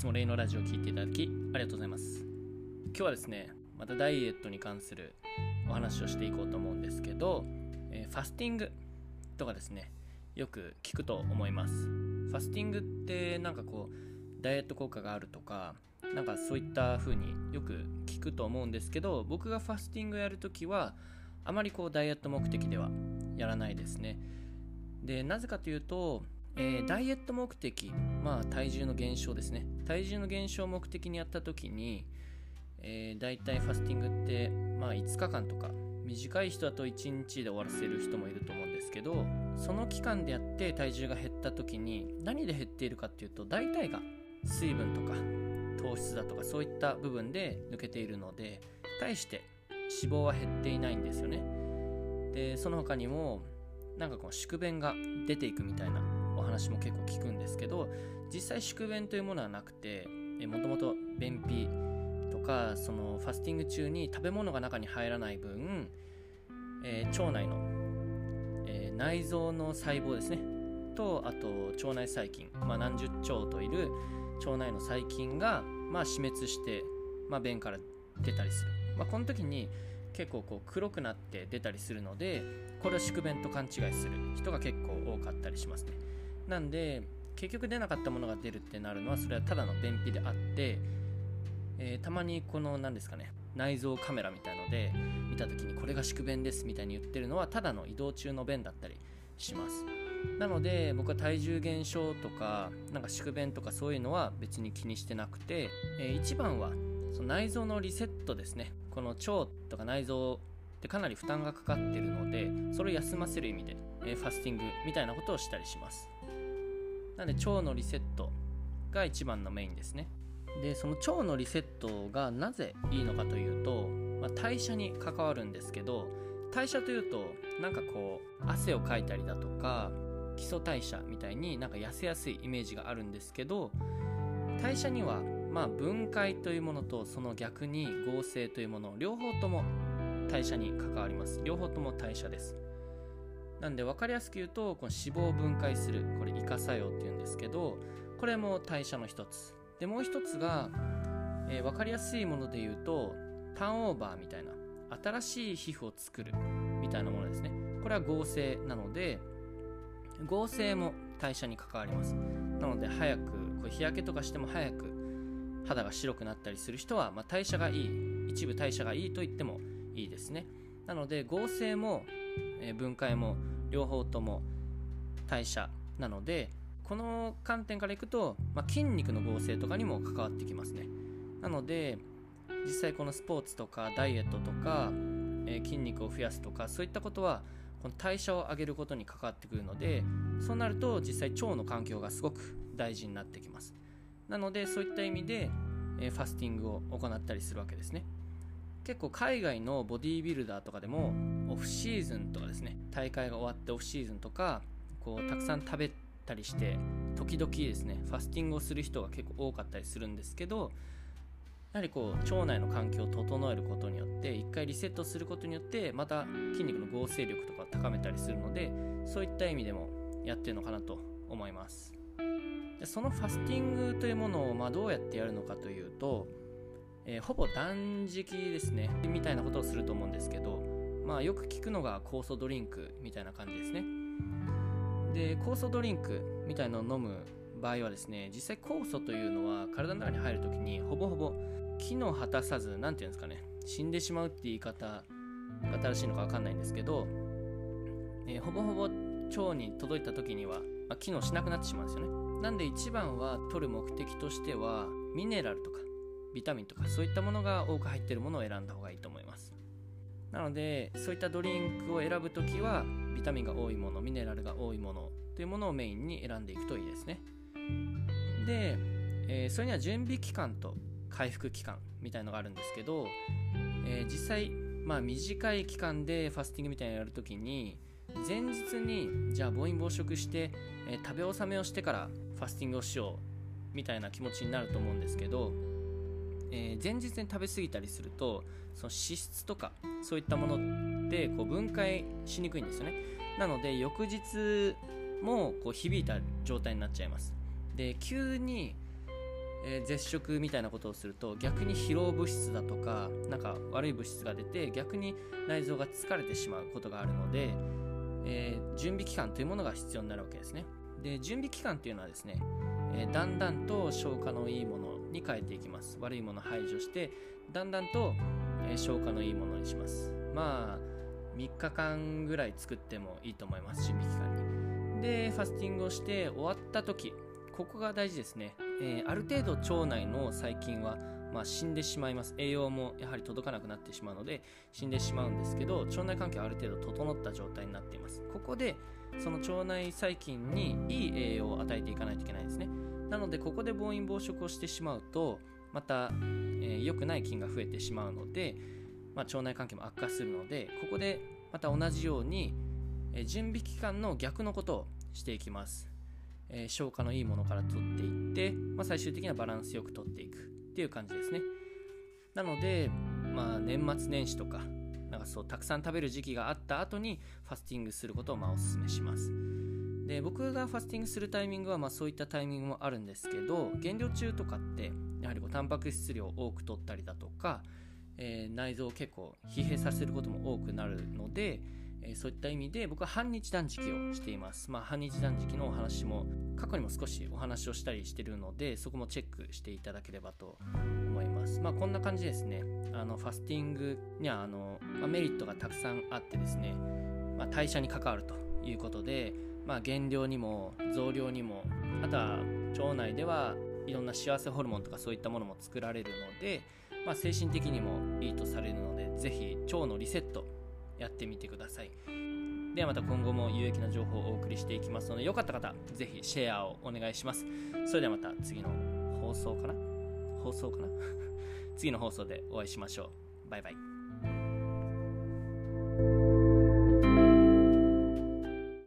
つも例のラジオを聴いていただきありがとうございます。今日はですねまたダイエットに関するお話をしていこうと思うんですけど、えー、ファスティングとかですねよく聞くと思います。ファスティングってなんかこうダイエット効果があるとかなんかそういった風によく聞くと思うんですけど僕がファスティングやるときはあまりこうダイエット目的ではやらないですね。でなぜかというと、えー、ダイエット目的まあ体重の減少ですね。体重の減少を目的にやった時に、えー、大体ファスティングってまあ5日間とか短い人だと1日で終わらせる人もいると思うんですけどその期間でやって体重が減った時に何で減っているかっていうと大体が水分とか糖質だとかそういった部分で抜けているので対して脂肪は減っていないんですよね。でその他にもなんかこう宿便が出ていくみたいなお話も結構聞くんですけど実際宿便というものはなくてもともと便秘とかそのファスティング中に食べ物が中に入らない分、えー、腸内の、えー、内臓の細胞ですね。とあと腸内細菌、まあ、何十兆といる腸内の細菌が、まあ、死滅して、まあ、便から出たりする、まあ、この時に結構こう黒くなって出たりするのでこれを宿便と勘違いする人が結構多かったりしますね。なんで結局出なかったものが出るってなるのはそれはただの便秘であって、えー、たまにこの何ですかね内臓カメラみたいので見た時にこれが宿便ですみたいに言ってるのはただの移動中の便だったりします。なので僕は体重減少とかなんか宿便とかそういうのは別に気にしてなくて、えー、一番はその内臓のリセットですね。この腸とか内臓ってかなり負担がかかってるのでそれを休ませる意味で、えー、ファスティングみたいなことをしたりします。なので腸のリセットが一番のメインですね。でその腸のリセットがなぜいいのかというと、まあ、代謝に関わるんですけど代謝というとなんかこう汗をかいたりだとか基礎代謝みたいになんか痩せやすいイメージがあるんですけど代謝にはまあ分解というものとその逆に合成というもの両方とも代謝に関わります。両方とも代謝です。なんで分かりやすく言うとこの脂肪を分解するこれイカ作用っていうんですけどこれも代謝の一つ。でもう一つが、えー、分かりやすいもので言うとターンオーバーみたいな新しい皮膚を作るみたいなものですね。これは合成なので合成も代謝に関わります。なので早くこれ日焼けとかしても早く肌が白くなったりする人は、まあ、代謝がいい一部代謝がいいと言ってもいいですね。なので合成も、え、分解も両方とも代謝なのでこの観点からいくと、まあ、筋肉の合成とかにも関わってきますね。なので実際このスポーツとかダイエットとか、えー、筋肉を増やすとかそういったことはこの代謝を上げることに関わってくるのでそうなると実際腸の環境がすごく大事になってきます。なのでそういった意味で、えー、ファスティングを行ったりするわけですね。結構海外のボディービルダーとかでもオフシーズンとかですね大会が終わってオフシーズンとかこうたくさん食べたりして時々ですねファスティングをする人が結構多かったりするんですけどやはりこう腸内の環境を整えることによって一回リセットすることによってまた筋肉の合成力とかを高めたりするのでそういった意味でもやってるのかなと思います。でそのファスティングというものをまどうやってやるのかというと、えー、ほぼ断食ですね。みたいなことをすると思うんですけどまあよく聞くのが酵素ドリンクみたいな感じですね。で酵素ドリンクみたいのを飲む場合はですね実際酵素というのは体の中に入るときにほぼほぼ機能果たさず何て言うんですかね死んでしまうって言い方が正しいのか分かんないんですけど、えー、ほぼほぼ腸に届いた時には、まあ、機能しなくなってしまうんですよね。なんで一番は取る目的としてはミネラルとかビタミンとかそういったものが多く入ってるものを選んだ方がいいと思います。なのでそういったドリンクを選ぶ時はビタミンが多いものミネラルが多いものというものをメインに選んでいくといいですね。で、えー、それには準備期間と回復期間みたいのがあるんですけど、えー、実際、まあ、短い期間でファスティングみたいなのやるときに前日にじゃあ暴飲暴食して、えー、食べ納めをしてからファスティングをしようみたいな気持ちになると思うんですけど、えー、前日に食べ過ぎたりするとその脂質とかそういったものってこう分解しにくいんですよね。なので翌日もこう響いた状態になっちゃいます。で急にえー、絶食みたいなことをすると逆に疲労物質だとかなんか悪い物質が出て逆に内臓が疲れてしまうことがあるので、えー、準備期間というものが必要になるわけですね。で準備期間っていうのはですね、え、だんだんと消化のいいものに変えていきます。悪いもの排除してだんだんと、え消化のいいものにします。まあ3日間ぐらい作ってもいいと思います準備期間に。でファスティングをして終わった時ここが大事ですね。えー、ある程度腸内の細菌は、まあ、死んでしまいます。栄養もやはり届かなくなってしまうので死んでしまうんですけど腸内環境はある程度整った状態になっています。ここでその腸内細菌にいい栄養を与えていかないといけないですね。なのでここで暴飲暴食をしてしまうとまた、えー、良くない菌が増えてしまうので、まあ、腸内環境も悪化するのでここでまた同じように、えー、準備期間の逆のことをしていきます。えー、消化のいいものから取っていって、まあ、最終的にはバランスよく取っていくっていう感じですね。なので、まあ、年末年始とかなんかそうたくさん食べる時期があった後にファスティングすることをまあおすすめします。で僕がファスティングするタイミングはまあそういったタイミングもあるんですけど減量中とかってやはりこうタンパク質量を多く取ったりだとか、えー、内臓を結構疲弊させることも多くなるので、えー、そういった意味で僕は半日断食をしています。まあ、半日断食のお話も過去にも少しお話をしたりしてるのでそこもチェックしていただければと思います。まあ、こんな感じですね。あのファスティングにはあの、まあ、メリットがたくさんあってですね、まあ、代謝に関わるということで、まあ、減量にも増量にもあとは腸内ではいろんな幸せホルモンとかそういったものも作られるので、まあ、精神的にもいいとされるので是非腸のリセットやってみてください。ではまた今後も有益な情報をお送りしていきますのでよかった方ぜひシェアをお願いします。それではまた次の放送かな？放送かな？次の放送でお会いしましょう。バイバイ。